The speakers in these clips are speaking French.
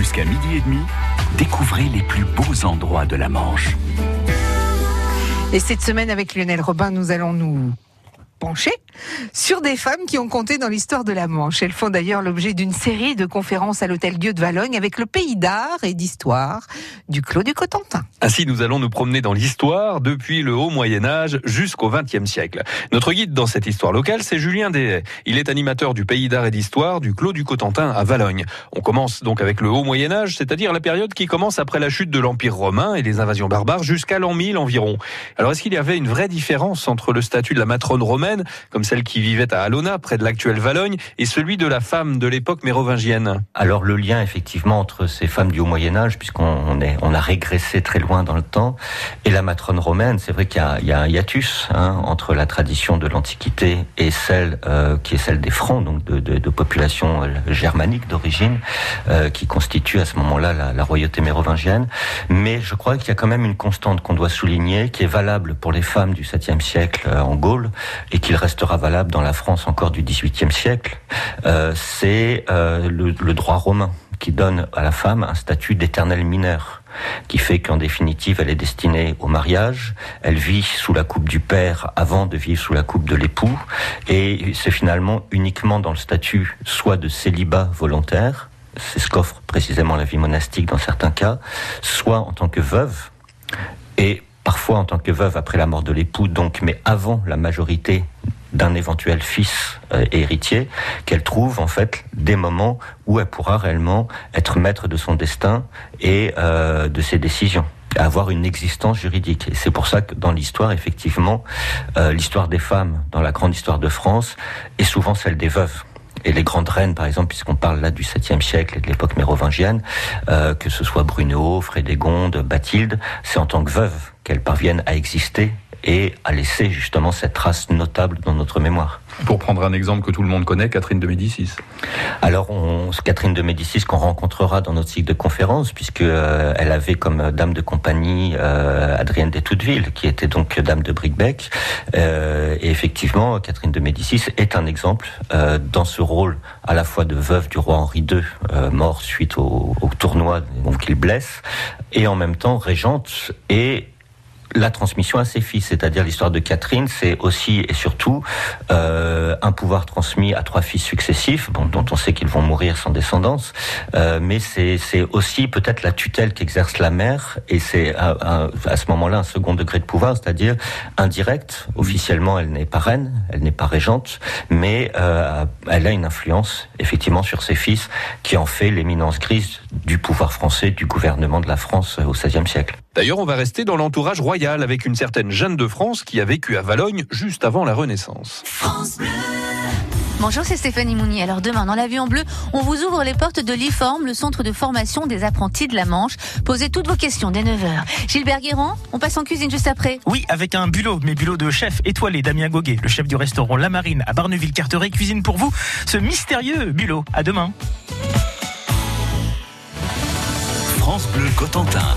Jusqu'à midi et demi, découvrez les plus beaux endroits de la Manche. Et cette semaine, avec Lionel Robin, nous allons nous pencher sur des femmes qui ont compté dans l'histoire de la Manche. Elles font d'ailleurs l'objet d'une série de conférences à l'Hôtel Dieu de Valogne avec le pays d'art et d'histoire du Clos du Cotentin. Ainsi, nous allons nous promener dans l'histoire depuis le haut Moyen Âge jusqu'au XXe siècle. Notre guide dans cette histoire locale, c'est Julien Deshaies. Il est animateur du pays d'art et d'histoire du Clos du Cotentin à Valogne. On commence donc avec le haut Moyen Âge, c'est-à-dire la période qui commence après la chute de l'Empire romain et les invasions barbares jusqu'à l'an 1000 environ. Alors est-ce qu'il y avait une vraie différence entre le statut de la matrone romaine, comme celle qui vivait à Alona, près de l'actuelle Valogne, et celui de la femme de l'époque mérovingienne Alors le lien effectivement entre ces femmes du haut Moyen Âge, puisqu'on on a régressé très loin dans le temps, et la matrone romaine, c'est vrai qu'il y, y, a un hiatus hein, entre la tradition de l'Antiquité et celle euh, qui est celle des Francs, donc de, de, de population germanique d'origine, euh, qui constitue à ce moment-là la, royauté mérovingienne. Mais je crois qu'il y a quand même une constante qu'on doit souligner, qui est valable pour les femmes du 7e siècle euh, en Gaule, et qu'il restera valable dans la France encore du XVIIIe siècle, euh, c'est euh, le, le, droit romain qui donne à la femme un statut d'éternel mineur, qui fait qu'en définitive, elle est destinée au mariage, elle vit sous la coupe du père avant de vivre sous la coupe de l'époux, et c'est finalement uniquement dans le statut soit de célibat volontaire, c'est ce qu'offre précisément la vie monastique dans certains cas, soit en tant que veuve, et parfois en tant que veuve après la mort de l'époux, donc, mais avant la majorité d'un éventuel fils euh, héritier, qu'elle trouve en fait des moments où elle pourra réellement être maître de son destin et euh, de ses décisions avoir une existence juridique. Et c'est pour ça que dans l'histoire, effectivement, euh, l'histoire des femmes dans la grande histoire de France est souvent celle des veuves et les grandes reines, par exemple, puisqu'on parle là du 7e siècle et de l'époque mérovingienne, euh, que ce soit Bruno, Frédégonde, Bathilde, c'est en tant que veuve qu'elles parviennent à exister et à laisser justement cette trace notable dans notre mémoire. Pour prendre un exemple que tout le monde connaît, Catherine de Médicis. Alors, on, Catherine de Médicis qu'on rencontrera dans notre cycle de conférences, puisque euh, elle avait comme dame de compagnie euh, Adrienne d'Etouteville, qui était donc dame de Bricbec. Euh, et effectivement, Catherine de Médicis est un exemple euh, dans ce rôle à la fois de veuve du roi Henri II, euh, mort suite au, au tournoi donc il blesse, et en même temps régente et la transmission à ses fils, c'est-à-dire l'histoire de Catherine, c'est aussi et surtout euh, un pouvoir transmis à trois fils successifs, bon, dont on sait qu'ils vont mourir sans descendance, euh, mais c'est aussi peut-être la tutelle qu'exerce la mère, et c'est à, à, ce moment-là un second degré de pouvoir, c'est-à-dire indirect. Officiellement, elle n'est pas reine, elle n'est pas régente, mais euh, elle a une influence effectivement sur ses fils, qui en fait l'éminence grise du pouvoir français, du gouvernement de la France au XVIe siècle. D'ailleurs, on va rester dans l'entourage royal avec une certaine Jeanne de France qui a vécu à Valogne juste avant la Renaissance. France Bleu. Bonjour, c'est Stéphanie Mounier. Alors demain, dans l'avion bleu, on vous ouvre les portes de l'IFORM, le centre de formation des apprentis de la Manche. Posez toutes vos questions dès 9h. Gilbert Guérand, on passe en cuisine juste après Oui, avec un bulot, mais bulot de chef étoilé, Damien Goguet, le chef du restaurant La Marine à Barneville-Carteret, cuisine pour vous ce mystérieux bulot. À demain. France Bleu Cotentin.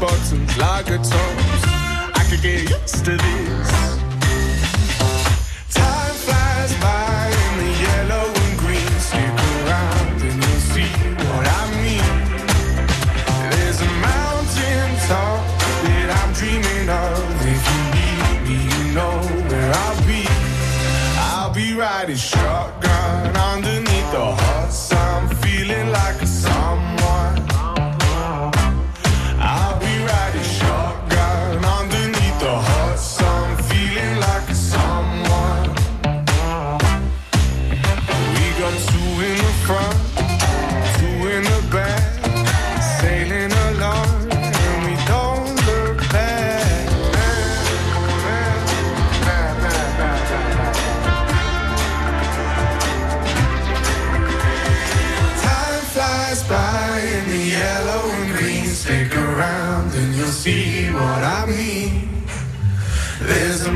Bikini bottoms, lager tops. I could get used to this.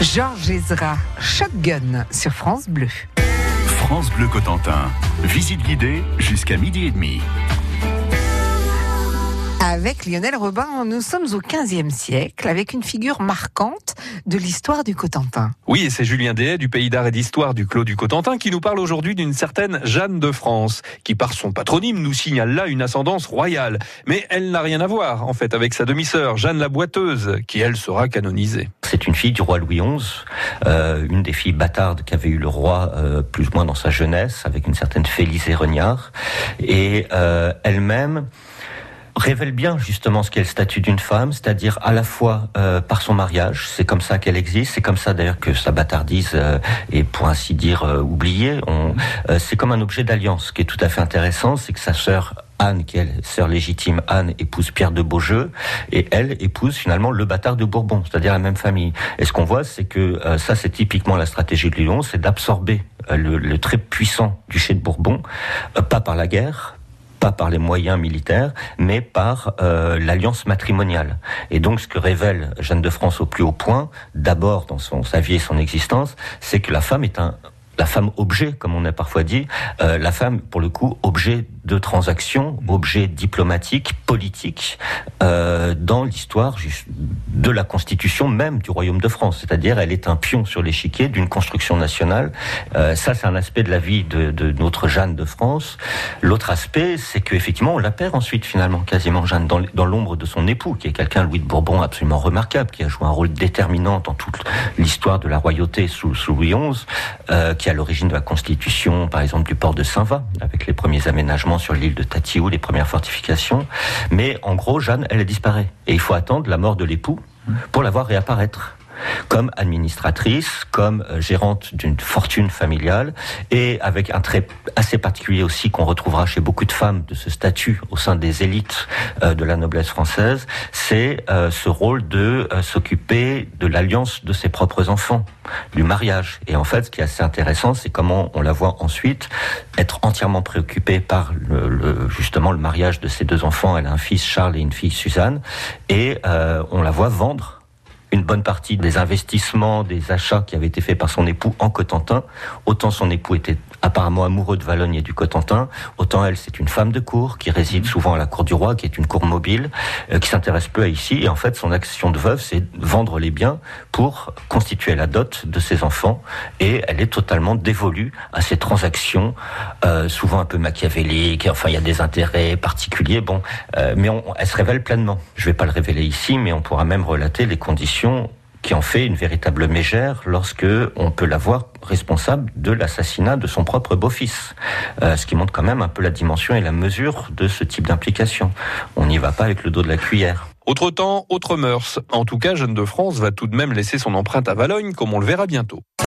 Georges Ezra, Shotgun sur France Bleu. France Bleu Cotentin. Visite guidée jusqu'à midi et demi. Avec Lionel Robin, nous sommes au 15e siècle avec une figure marquante de l'histoire du Cotentin. Oui, et c'est Julien Dehaye du Pays d'Art et d'Histoire du Clos du Cotentin qui nous parle aujourd'hui d'une certaine Jeanne de France, qui par son patronyme nous signale là une ascendance royale. Mais elle n'a rien à voir, en fait, avec sa demi-sœur, Jeanne la Boiteuse, qui elle sera canonisée. C'est une fille du roi Louis XI, euh, une des filles bâtardes qu'avait eu le roi euh, plus ou moins dans sa jeunesse, avec une certaine Félisée Regnard. Et euh, elle-même révèle bien justement ce qu'est le statut d'une femme, c'est-à-dire à la fois euh, par son mariage, c'est comme ça qu'elle existe, c'est comme ça d'ailleurs que sa bâtardise euh, est pour ainsi dire euh, oubliée. C'est comme un objet d'alliance. Ce qui est tout à fait intéressant, c'est que sa sœur Anne, qui est sœur légitime, Anne épouse Pierre de Beaujeu, et elle épouse finalement le bâtard de Bourbon, c'est-à-dire la même famille. Et ce qu'on voit, c'est que ça, c'est typiquement la stratégie de Lyon, c'est d'absorber le, le très puissant duché de Bourbon, pas par la guerre, pas par les moyens militaires, mais par euh, l'alliance matrimoniale. Et donc, ce que révèle Jeanne de France au plus haut point, d'abord dans son, sa vie et son existence, c'est que la femme est un la femme objet, comme on a parfois dit, euh, la femme, pour le coup, objet de transaction, objet diplomatique, politique, euh, dans l'histoire de la constitution même du Royaume de France. C'est-à-dire, elle est un pion sur l'échiquier d'une construction nationale. Euh, ça, c'est un aspect de la vie de, notre Jeanne de France. L'autre aspect, c'est qu'effectivement, on la perd ensuite, finalement, quasiment Jeanne, dans, l'ombre de son époux, qui est quelqu'un, Louis de Bourbon, absolument remarquable, qui a joué un rôle déterminant dans toute l'histoire de la royauté sous, sous Louis XI, euh, qui est à l'origine de la constitution, par exemple, du port de Saint-Va, avec les premiers aménagements sur l'île de Tatiou, les premières fortifications. Mais en gros, Jeanne, elle disparaît. Et il faut attendre la mort de l'époux pour la voir réapparaître comme administratrice, comme euh, gérante d'une fortune familiale, et avec un trait assez particulier aussi qu'on retrouvera chez beaucoup de femmes de ce statut au sein des élites euh, de la noblesse française, c'est euh, ce rôle de s'occuper de l'alliance de ses propres enfants, du mariage. Et en fait, ce qui est assez intéressant, c'est comment on la voit ensuite être entièrement préoccupée par le, justement le mariage de ses deux enfants. Elle a un fils Charles et une fille Suzanne, et on la voit vendre une bonne partie des investissements, des achats qui avaient été faits par son époux en Cotentin. Autant son époux était apparemment amoureux de Valogne et du Cotentin, autant elle, c'est une femme de cour qui réside souvent à la cour du roi, qui est une cour mobile, euh, qui s'intéresse peu à ici. Et en fait, son action de veuve, c'est vendre les biens pour constituer la dot de ses enfants. Et elle est totalement dévolue à ces transactions, euh, souvent un peu machiavéliques. Enfin, il y a des intérêts particuliers. Bon, euh, mais on, elle se révèle pleinement. Je vais pas le révéler ici, mais on pourra même relater les conditions qui en fait une véritable mégère lorsque on peut la voir responsable de l'assassinat de son propre beau-fils. Euh, ce qui montre quand même un peu la dimension et la mesure de ce type d'implication. On n'y va pas avec le dos de la cuillère. Autre temps, autre mœurs. En tout cas, Jeanne de France va tout de même laisser son empreinte à Valogne, comme on le verra bientôt.